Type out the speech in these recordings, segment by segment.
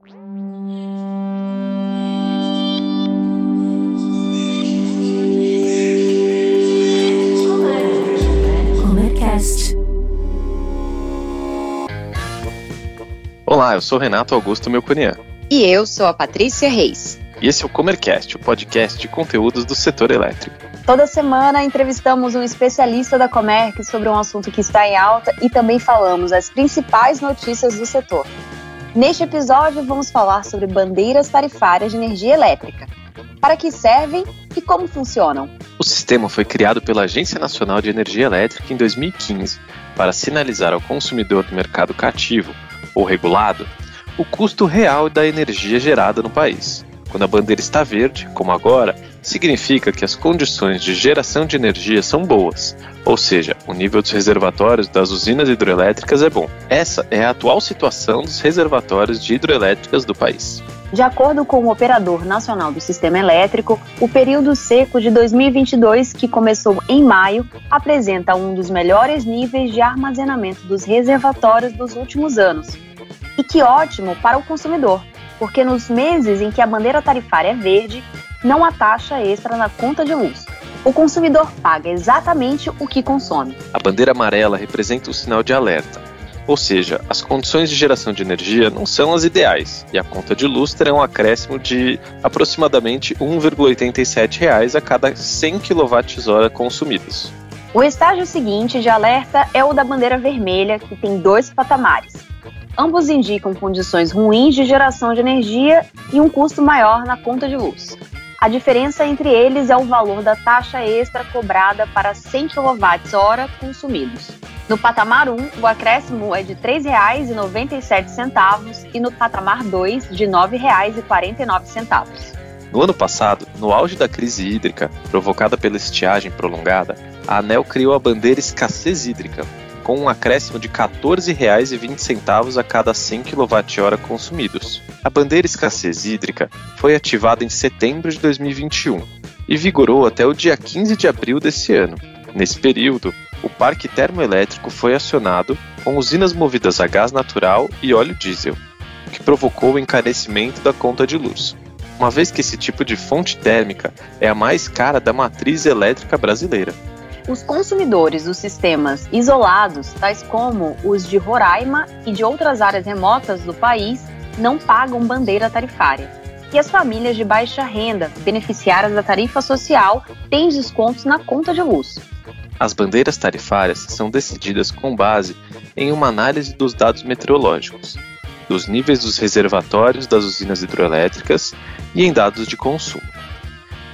Olá, eu sou Renato Augusto Melconian. E eu sou a Patrícia Reis. E esse é o Comercast, o podcast de conteúdos do setor elétrico. Toda semana entrevistamos um especialista da Comerc sobre um assunto que está em alta e também falamos as principais notícias do setor. Neste episódio, vamos falar sobre bandeiras tarifárias de energia elétrica. Para que servem e como funcionam? O sistema foi criado pela Agência Nacional de Energia Elétrica em 2015 para sinalizar ao consumidor do mercado cativo ou regulado o custo real da energia gerada no país. Quando a bandeira está verde, como agora, significa que as condições de geração de energia são boas, ou seja, o nível dos reservatórios das usinas hidrelétricas é bom. Essa é a atual situação dos reservatórios de hidrelétricas do país. De acordo com o Operador Nacional do Sistema Elétrico, o período seco de 2022, que começou em maio, apresenta um dos melhores níveis de armazenamento dos reservatórios dos últimos anos. E que ótimo para o consumidor, porque nos meses em que a bandeira tarifária é verde, não há taxa extra na conta de luz. O consumidor paga exatamente o que consome. A bandeira amarela representa o sinal de alerta, ou seja, as condições de geração de energia não são as ideais e a conta de luz terá um acréscimo de aproximadamente R$ 1,87 a cada 100 kWh consumidos. O estágio seguinte de alerta é o da bandeira vermelha, que tem dois patamares. Ambos indicam condições ruins de geração de energia e um custo maior na conta de luz. A diferença entre eles é o valor da taxa extra cobrada para 100 kWh consumidos. No patamar 1, o acréscimo é de R$ 3,97 e no patamar 2, de R$ 9,49. No ano passado, no auge da crise hídrica provocada pela estiagem prolongada, a ANEL criou a bandeira escassez hídrica, com um acréscimo de R$ 14,20 a cada 100 kWh consumidos. A bandeira escassez hídrica foi ativada em setembro de 2021 e vigorou até o dia 15 de abril desse ano. Nesse período, o parque termoelétrico foi acionado com usinas movidas a gás natural e óleo diesel, o que provocou o encarecimento da conta de luz, uma vez que esse tipo de fonte térmica é a mais cara da matriz elétrica brasileira. Os consumidores dos sistemas isolados, tais como os de Roraima e de outras áreas remotas do país, não pagam bandeira tarifária. E as famílias de baixa renda, beneficiárias da tarifa social, têm descontos na conta de luz. As bandeiras tarifárias são decididas com base em uma análise dos dados meteorológicos, dos níveis dos reservatórios das usinas hidroelétricas e em dados de consumo.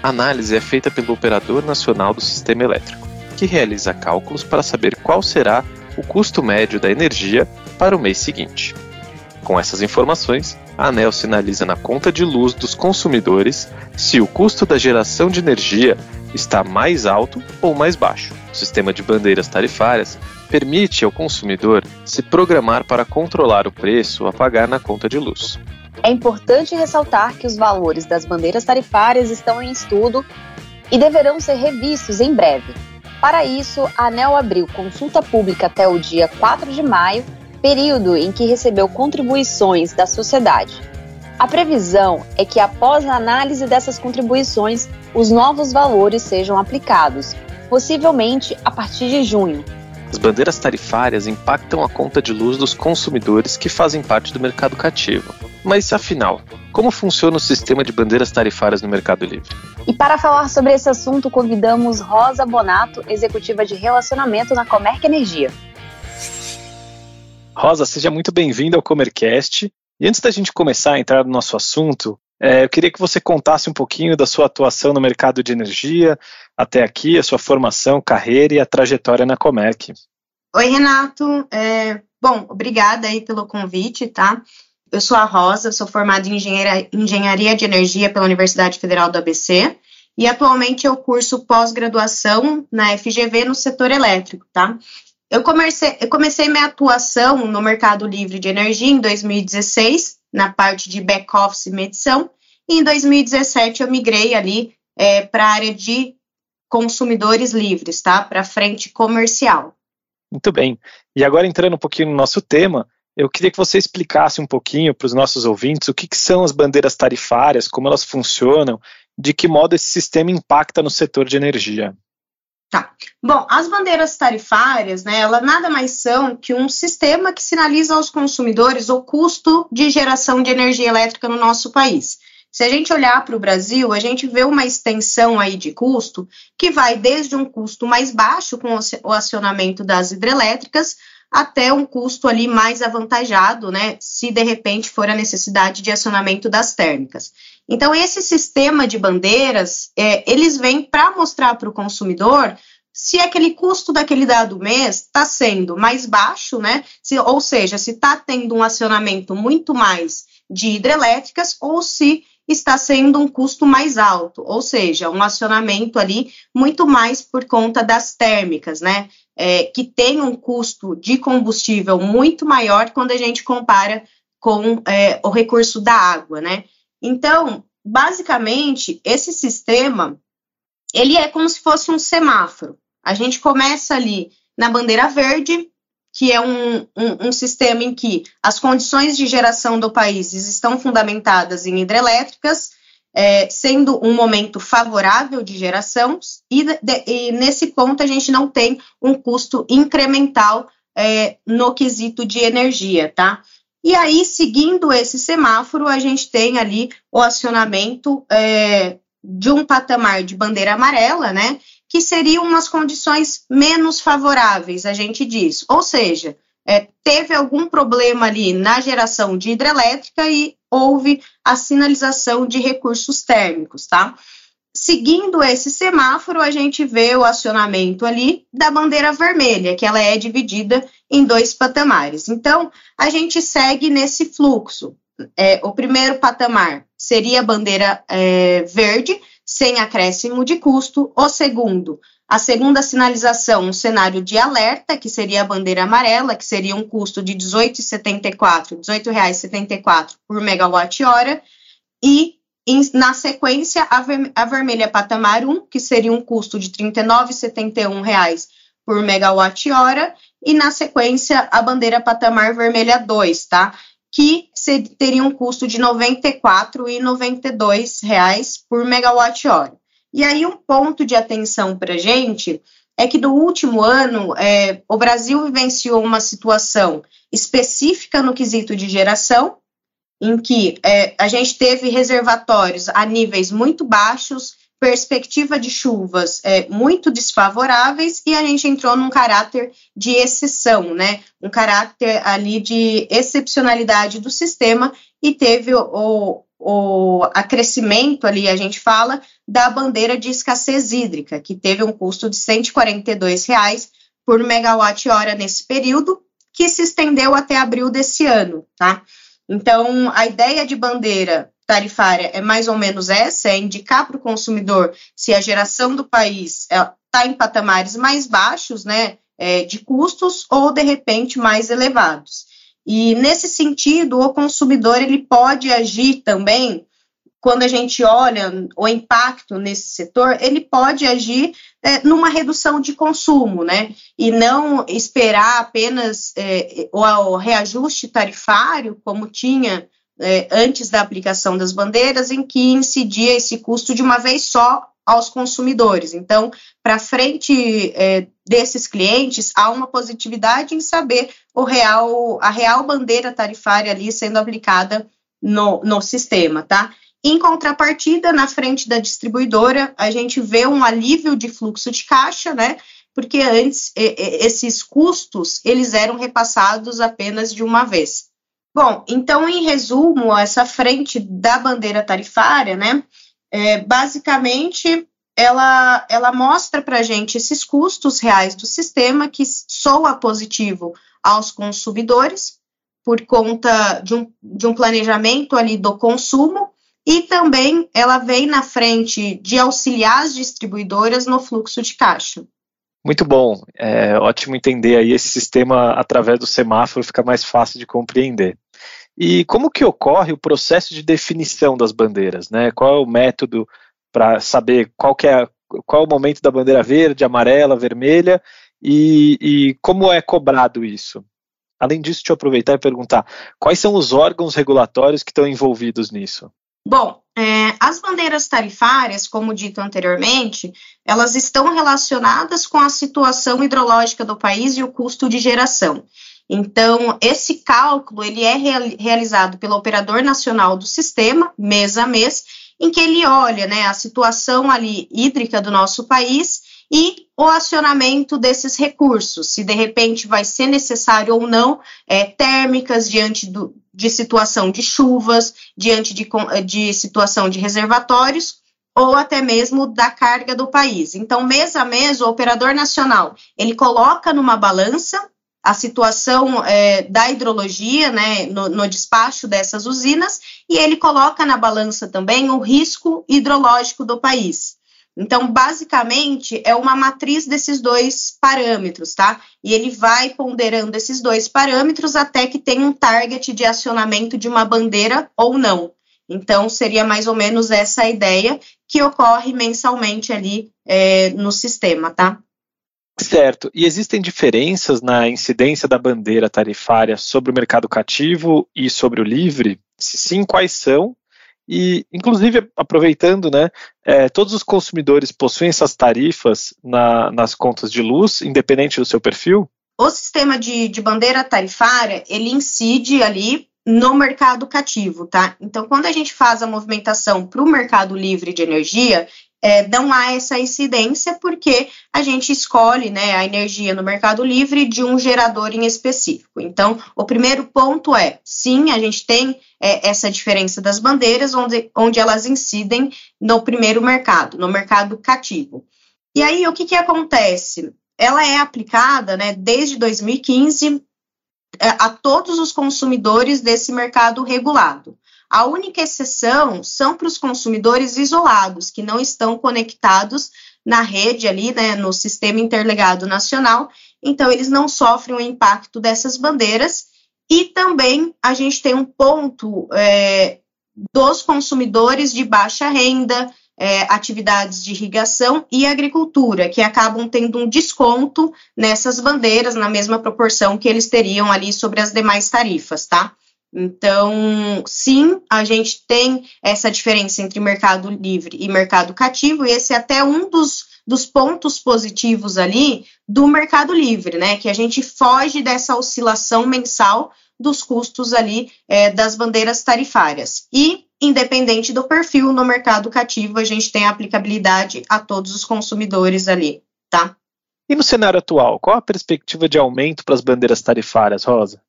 A análise é feita pelo Operador Nacional do Sistema Elétrico, que realiza cálculos para saber qual será o custo médio da energia para o mês seguinte. Com essas informações, a ANEL sinaliza na conta de luz dos consumidores se o custo da geração de energia está mais alto ou mais baixo. O sistema de bandeiras tarifárias permite ao consumidor se programar para controlar o preço a pagar na conta de luz. É importante ressaltar que os valores das bandeiras tarifárias estão em estudo e deverão ser revistos em breve. Para isso, a ANEL abriu consulta pública até o dia 4 de maio, período em que recebeu contribuições da sociedade. A previsão é que, após a análise dessas contribuições, os novos valores sejam aplicados, possivelmente a partir de junho. As bandeiras tarifárias impactam a conta de luz dos consumidores que fazem parte do mercado cativo. Mas afinal, como funciona o sistema de bandeiras tarifárias no Mercado Livre? E para falar sobre esse assunto, convidamos Rosa Bonato, executiva de relacionamento na Comerc Energia. Rosa, seja muito bem-vinda ao Comercast. E antes da gente começar a entrar no nosso assunto, é, eu queria que você contasse um pouquinho da sua atuação no mercado de energia até aqui, a sua formação, carreira e a trajetória na Comerc. Oi, Renato. É, bom, obrigada aí pelo convite, tá? Eu sou a Rosa, sou formada em engenharia, engenharia de energia pela Universidade Federal do ABC e atualmente eu curso pós-graduação na FGV no setor elétrico, tá? Eu comecei, eu comecei minha atuação no mercado livre de energia em 2016, na parte de back-office e medição, e em 2017 eu migrei ali é, para a área de consumidores livres, tá? Para frente comercial. Muito bem. E agora entrando um pouquinho no nosso tema, eu queria que você explicasse um pouquinho para os nossos ouvintes o que, que, são as bandeiras tarifárias, como elas funcionam, de que modo esse sistema impacta no setor de energia. Tá. Bom, as bandeiras tarifárias, né, elas nada mais são que um sistema que sinaliza aos consumidores o custo de geração de energia elétrica no nosso país. Se a gente olhar para o Brasil, a gente vê uma extensão aí de custo que vai desde um custo mais baixo com o acionamento das hidrelétricas até um custo ali mais avantajado, né, se de repente for a necessidade de acionamento das térmicas. Então, esse sistema de bandeiras, é, eles vêm para mostrar para o consumidor se aquele custo daquele dado mês está sendo mais baixo, né, se, ou seja, se está tendo um acionamento muito mais de hidrelétricas ou se está sendo um custo mais alto, ou seja, um acionamento ali muito mais por conta das térmicas, né? É, que tem um custo de combustível muito maior quando a gente compara com é, o recurso da água, né? Então, basicamente, esse sistema ele é como se fosse um semáforo. A gente começa ali na bandeira verde, que é um, um, um, sistema em que as condições de geração do país estão fundamentadas em hidrelétricas, é, sendo um momento favorável de geração, e, de, e, nesse ponto a gente não tem um custo incremental é, no quesito de energia, tá? E aí, seguindo esse semáforo, a gente tem ali o acionamento é, de um patamar de bandeira amarela, né? Que seriam umas condições menos favoráveis, a gente diz. Ou seja, é, teve algum problema ali na geração de hidrelétrica e houve a sinalização de recursos térmicos, tá? Seguindo esse semáforo, a gente vê o acionamento ali da bandeira vermelha, que ela é dividida em dois patamares. Então, a gente segue nesse fluxo. É, o primeiro patamar seria a bandeira é, verde, sem acréscimo de custo. O segundo, a segunda sinalização, um cenário de alerta, que seria a bandeira amarela, que seria um custo de R$ 18,74, R$ 18,74 por megawatt-hora. E, em, na sequência, a, ver, a vermelha patamar 1, que seria um custo de R$ 39,71 por megawatt-hora. E, na sequência, a bandeira patamar vermelha 2, tá? Que teria um custo de R$ 94,92 por megawatt-hora. E aí, um ponto de atenção para a gente é que no último ano é, o Brasil vivenciou uma situação específica no quesito de geração, em que é, a gente teve reservatórios a níveis muito baixos, perspectiva de chuvas é, muito desfavoráveis e a gente entrou num caráter de exceção, né? Um caráter ali de excepcionalidade do sistema e teve o, o acrescimento ali, a gente fala, da bandeira de escassez hídrica, que teve um custo de 142 reais por megawatt-hora nesse período, que se estendeu até abril desse ano, tá? Então, a ideia de bandeira tarifária é mais ou menos essa, é indicar para o consumidor se a geração do país está é, em patamares mais baixos, né, é, de custos ou de repente mais elevados. E nesse sentido, o consumidor ele pode agir também quando a gente olha o impacto nesse setor, ele pode agir é, numa redução de consumo, né? E não esperar apenas é, o, o reajuste tarifário, como tinha é, antes da aplicação das bandeiras, em que incidia esse custo de uma vez só aos consumidores. Então, para frente é, desses clientes, há uma positividade em saber o real, a real bandeira tarifária ali sendo aplicada no, no sistema, tá? Em contrapartida, na frente da distribuidora, a gente vê um alívio de fluxo de caixa, né? Porque antes esses custos eles eram repassados apenas de uma vez. Bom, então, em resumo, essa frente da bandeira tarifária, né, é, basicamente, ela, ela mostra para a gente esses custos reais do sistema, que soa positivo aos consumidores, por conta de um, de um planejamento ali do consumo, e também ela vem na frente de auxiliar as distribuidoras no fluxo de caixa. Muito bom, é ótimo entender aí esse sistema através do semáforo, fica mais fácil de compreender. E como que ocorre o processo de definição das bandeiras? Né? Qual é o método para saber qual, é, qual é o momento da bandeira verde, amarela, vermelha e, e como é cobrado isso? Além disso, eu aproveitar e perguntar: quais são os órgãos regulatórios que estão envolvidos nisso? Bom, é, as bandeiras tarifárias, como dito anteriormente, elas estão relacionadas com a situação hidrológica do país e o custo de geração. Então, esse cálculo ele é realizado pelo operador nacional do sistema, mês a mês, em que ele olha né, a situação ali hídrica do nosso país e o acionamento desses recursos, se de repente vai ser necessário ou não é, térmicas diante do, de situação de chuvas, diante de, de situação de reservatórios, ou até mesmo da carga do país. Então, mês a mês, o operador nacional ele coloca numa balança a situação é, da hidrologia, né, no, no, despacho dessas usinas, e ele coloca na balança também o risco hidrológico do país. Então, basicamente, é uma matriz desses dois parâmetros, tá? E ele vai ponderando esses dois parâmetros até que tenha um target de acionamento de uma bandeira ou não. Então, seria mais ou menos essa ideia que ocorre mensalmente ali é, no sistema, tá? Certo. E existem diferenças na incidência da bandeira tarifária sobre o mercado cativo e sobre o livre? Se sim, quais são? E, inclusive, aproveitando, né, é, todos os consumidores possuem essas tarifas na, nas contas de luz, independente do seu perfil? O sistema de, de bandeira tarifária, ele incide ali no mercado cativo, tá? Então, quando a gente faz a movimentação para o mercado livre de energia, é, não há essa incidência porque a gente escolhe né, a energia no mercado livre de um gerador em específico. Então, o primeiro ponto é, sim, a gente tem é, essa diferença das bandeiras, onde, onde elas incidem no primeiro mercado, no mercado cativo. E aí, o que, que acontece? Ela é aplicada né, desde 2015 é, a todos os consumidores desse mercado regulado. A única exceção são para os consumidores isolados, que não estão conectados na rede ali, né, no sistema interligado nacional, então eles não sofrem o impacto dessas bandeiras. E também a gente tem um ponto é, dos consumidores de baixa renda, é, atividades de irrigação e agricultura, que acabam tendo um desconto nessas bandeiras, na mesma proporção que eles teriam ali sobre as demais tarifas, tá? Então, sim, a gente tem essa diferença entre mercado livre e mercado cativo, e esse é até um dos, dos pontos positivos ali do mercado livre, né? Que a gente foge dessa oscilação mensal dos custos ali é, das bandeiras tarifárias. E, independente do perfil no mercado cativo, a gente tem aplicabilidade a todos os consumidores ali, tá? E no cenário atual, qual a perspectiva de aumento para as bandeiras tarifárias, Rosa?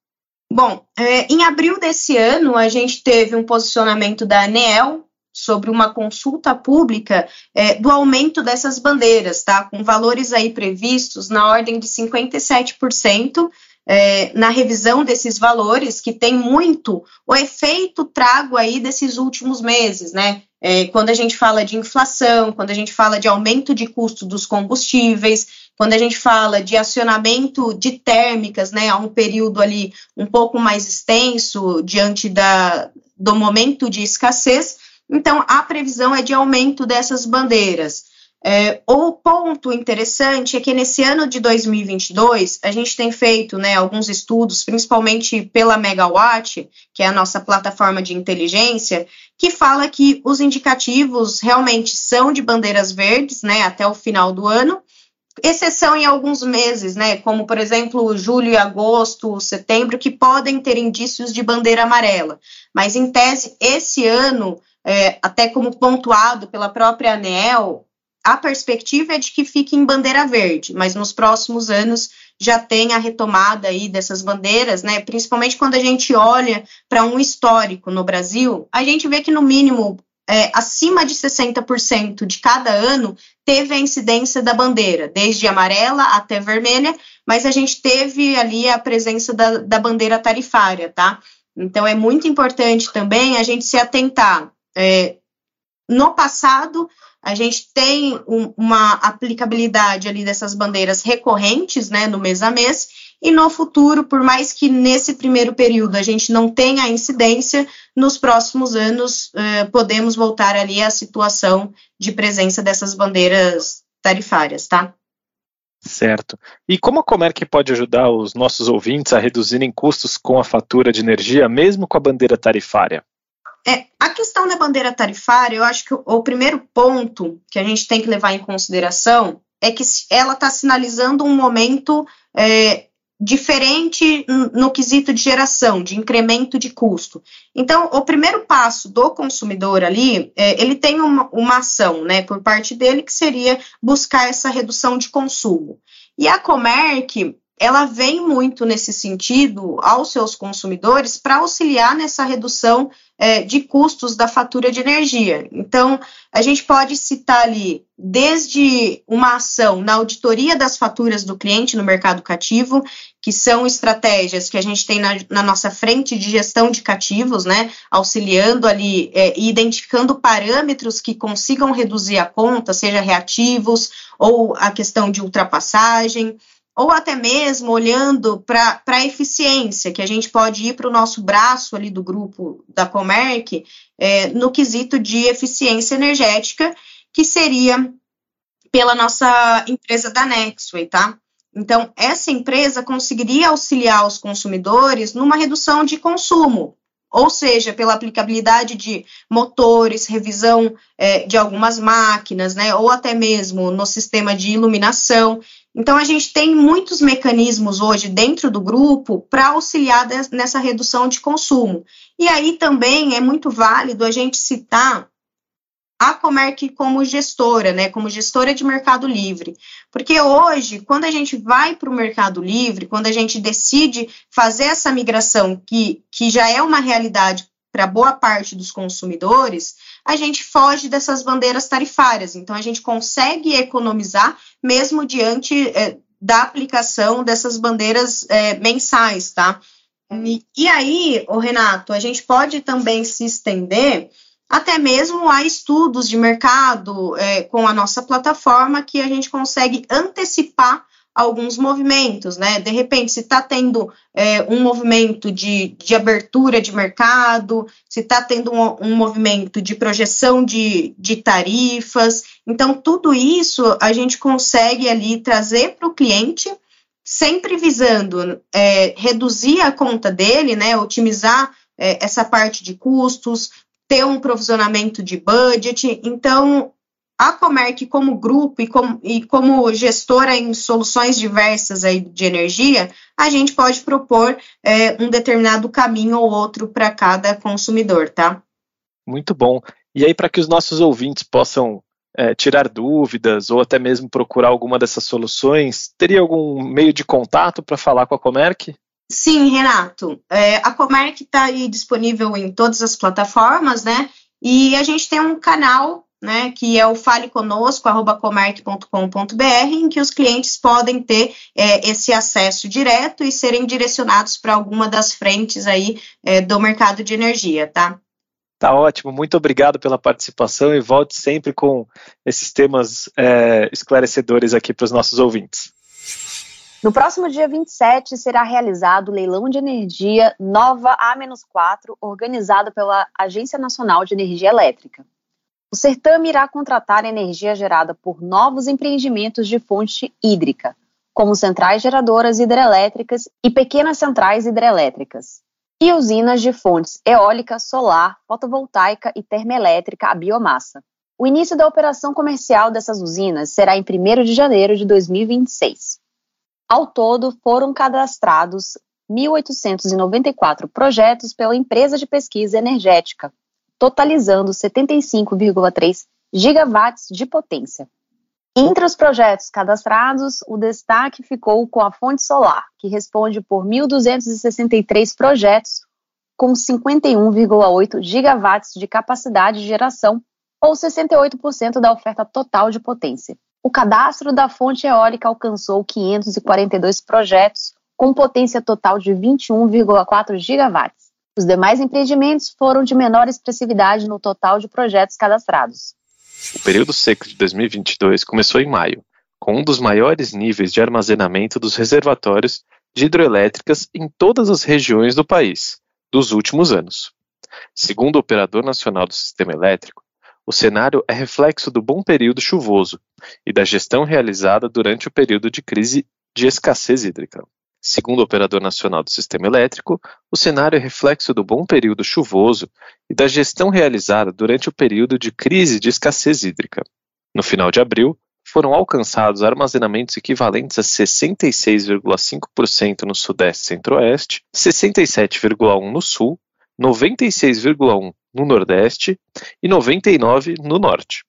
Bom, é, em abril desse ano, a gente teve um posicionamento da ANEEL sobre uma consulta pública é, do aumento dessas bandeiras, tá? Com valores aí previstos na ordem de 57% é, na revisão desses valores, que tem muito o efeito trago aí desses últimos meses, né? É, quando a gente fala de inflação, quando a gente fala de aumento de custo dos combustíveis, quando a gente fala de acionamento de térmicas, né, a um período ali um pouco mais extenso diante da, do momento de escassez, então a previsão é de aumento dessas bandeiras. É, o ponto interessante é que nesse ano de 2022 a gente tem feito né, alguns estudos, principalmente pela Megawatt, que é a nossa plataforma de inteligência, que fala que os indicativos realmente são de bandeiras verdes né, até o final do ano, exceção em alguns meses, né, como por exemplo julho e agosto, setembro, que podem ter indícios de bandeira amarela. Mas em tese, esse ano, é, até como pontuado pela própria ANEEL, a perspectiva é de que fique em bandeira verde, mas nos próximos anos já tem a retomada aí dessas bandeiras, né? Principalmente quando a gente olha para um histórico no Brasil, a gente vê que no mínimo é, acima de 60% de cada ano teve a incidência da bandeira, desde amarela até vermelha, mas a gente teve ali a presença da, da bandeira tarifária, tá? Então é muito importante também a gente se atentar. É, no passado, a gente tem um, uma aplicabilidade ali dessas bandeiras recorrentes, né, no mês a mês, e no futuro, por mais que nesse primeiro período a gente não tenha incidência, nos próximos anos uh, podemos voltar ali à situação de presença dessas bandeiras tarifárias, tá? Certo. E como a Comerc pode ajudar os nossos ouvintes a reduzirem custos com a fatura de energia, mesmo com a bandeira tarifária? É, a questão da bandeira tarifária, eu acho que o, o primeiro ponto que a gente tem que levar em consideração é que ela está sinalizando um momento é, diferente no quesito de geração, de incremento de custo. Então, o primeiro passo do consumidor ali, é, ele tem uma, uma ação, né, por parte dele, que seria buscar essa redução de consumo. E a Comerc, ela vem muito nesse sentido aos seus consumidores para auxiliar nessa redução é, de custos da fatura de energia. Então, a gente pode citar ali desde uma ação na auditoria das faturas do cliente no mercado cativo, que são estratégias que a gente tem na, na nossa frente de gestão de cativos, né, auxiliando ali é, e identificando parâmetros que consigam reduzir a conta, seja reativos ou a questão de ultrapassagem ou até mesmo olhando para a eficiência, que a gente pode ir para o nosso braço ali do grupo da Comerc, é, no quesito de eficiência energética, que seria pela nossa empresa da Nexway, tá? Então, essa empresa conseguiria auxiliar os consumidores numa redução de consumo, ou seja, pela aplicabilidade de motores, revisão é, de algumas máquinas, né, ou até mesmo no sistema de iluminação. Então, a gente tem muitos mecanismos hoje dentro do grupo para auxiliar nessa redução de consumo. E aí também é muito válido a gente citar a Comerc como gestora, né, como gestora de Mercado Livre. Porque hoje, quando a gente vai para o Mercado Livre, quando a gente decide fazer essa migração, que, que já é uma realidade para boa parte dos consumidores, a gente foge dessas bandeiras tarifárias. Então, a gente consegue economizar mesmo diante é, da aplicação dessas bandeiras é, mensais, tá? E, e aí, o Renato, a gente pode também se estender até mesmo a estudos de mercado é, com a nossa plataforma que a gente consegue antecipar alguns movimentos, né? De repente, se está tendo é, um movimento de, de abertura de mercado, se está tendo um, um, movimento de projeção de, de tarifas. Então, tudo isso a gente consegue ali trazer para o cliente, sempre visando é, reduzir a conta dele, né? Otimizar é, essa parte de custos, ter um provisionamento de budget. Então, a Comerc como grupo e como, e como gestora em soluções diversas aí de energia, a gente pode propor é, um determinado caminho ou outro para cada consumidor, tá? Muito bom. E aí, para que os nossos ouvintes possam é, tirar dúvidas ou até mesmo procurar alguma dessas soluções, teria algum meio de contato para falar com a Comerc? Sim, Renato. É, a Comerc está aí disponível em todas as plataformas, né? E a gente tem um canal né, que é o faleconosco@comerc.com.br, em que os clientes podem ter é, esse acesso direto e serem direcionados para alguma das frentes aí é, do mercado de energia, tá? Tá ótimo, muito obrigado pela participação e volte sempre com esses temas é, esclarecedores aqui para os nossos ouvintes. No próximo dia 27 será realizado o leilão de energia Nova A-4, organizado pela Agência Nacional de Energia Elétrica. O certame irá contratar energia gerada por novos empreendimentos de fonte hídrica, como centrais geradoras hidrelétricas e pequenas centrais hidrelétricas, e usinas de fontes eólica, solar, fotovoltaica e termoelétrica a biomassa. O início da operação comercial dessas usinas será em 1 de janeiro de 2026. Ao todo, foram cadastrados 1.894 projetos pela empresa de pesquisa energética, totalizando 75,3 gigawatts de potência. Entre os projetos cadastrados, o destaque ficou com a fonte solar, que responde por 1.263 projetos com 51,8 gigawatts de capacidade de geração, ou 68% da oferta total de potência. O cadastro da fonte eólica alcançou 542 projetos com potência total de 21,4 gigawatts. Os demais empreendimentos foram de menor expressividade no total de projetos cadastrados. O período seco de 2022 começou em maio, com um dos maiores níveis de armazenamento dos reservatórios de hidroelétricas em todas as regiões do país dos últimos anos. Segundo o Operador Nacional do Sistema Elétrico, o cenário é reflexo do bom período chuvoso e da gestão realizada durante o período de crise de escassez hídrica. Segundo o Operador Nacional do Sistema Elétrico, o cenário é reflexo do bom período chuvoso e da gestão realizada durante o período de crise de escassez hídrica. No final de abril, foram alcançados armazenamentos equivalentes a 66,5% no Sudeste e Centro-Oeste, 67,1% no Sul, 96,1% no Nordeste e 99% no Norte.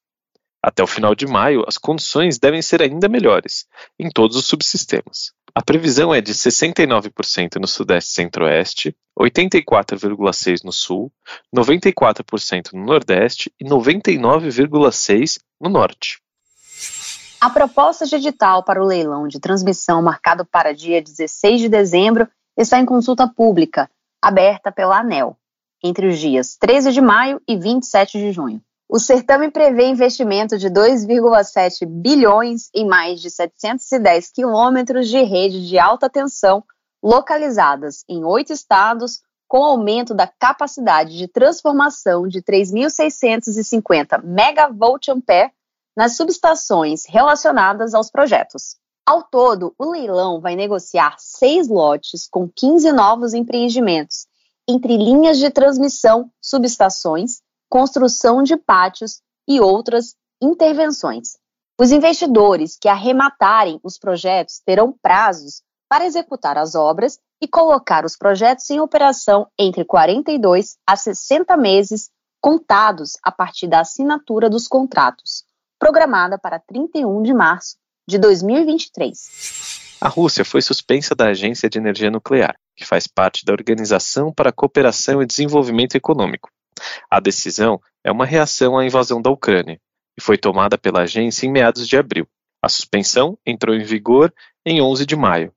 Até o final de maio, as condições devem ser ainda melhores em todos os subsistemas. A previsão é de 69% no Sudeste e Centro-Oeste, 84,6% no Sul, 94% no Nordeste e 99,6% no Norte. A proposta de edital para o leilão de transmissão marcado para dia 16 de dezembro está em consulta pública, aberta pela ANEL, entre os dias 13 de maio e 27 de junho. O certame prevê investimento de 2,7 bilhões em mais de 710 quilômetros de rede de alta tensão localizadas em oito estados, com aumento da capacidade de transformação de 3.650 megavolt-ampere nas subestações relacionadas aos projetos. Ao todo, o leilão vai negociar seis lotes com 15 novos empreendimentos, entre linhas de transmissão, subestações, construção de pátios e outras intervenções. Os investidores que arrematarem os projetos terão prazos para executar as obras e colocar os projetos em operação entre 42 a 60 meses, contados a partir da assinatura dos contratos, programada para 31 de março de 2023. A Rússia foi suspensa da Agência de Energia Nuclear, que faz parte da Organização para a Cooperação e Desenvolvimento Econômico, a decisão é uma reação à invasão da Ucrânia e foi tomada pela agência em meados de abril. A suspensão entrou em vigor em 11 de maio.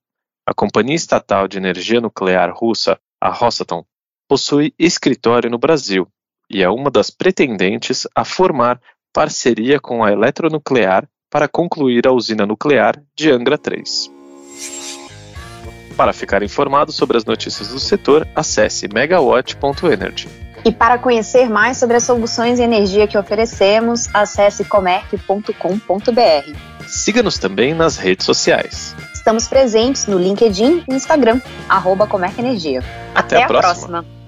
A companhia estatal de energia nuclear russa, a Rosatom, possui escritório no Brasil e é uma das pretendentes a formar parceria com a Eletronuclear para concluir a usina nuclear de Angra 3. Para ficar informado sobre as notícias do setor, acesse megawatt.energy. E para conhecer mais sobre as soluções de energia que oferecemos, acesse comerc.com.br. Siga-nos também nas redes sociais. Estamos presentes no LinkedIn e Instagram, arroba Comerc Energia. Até, Até a, próxima. próxima.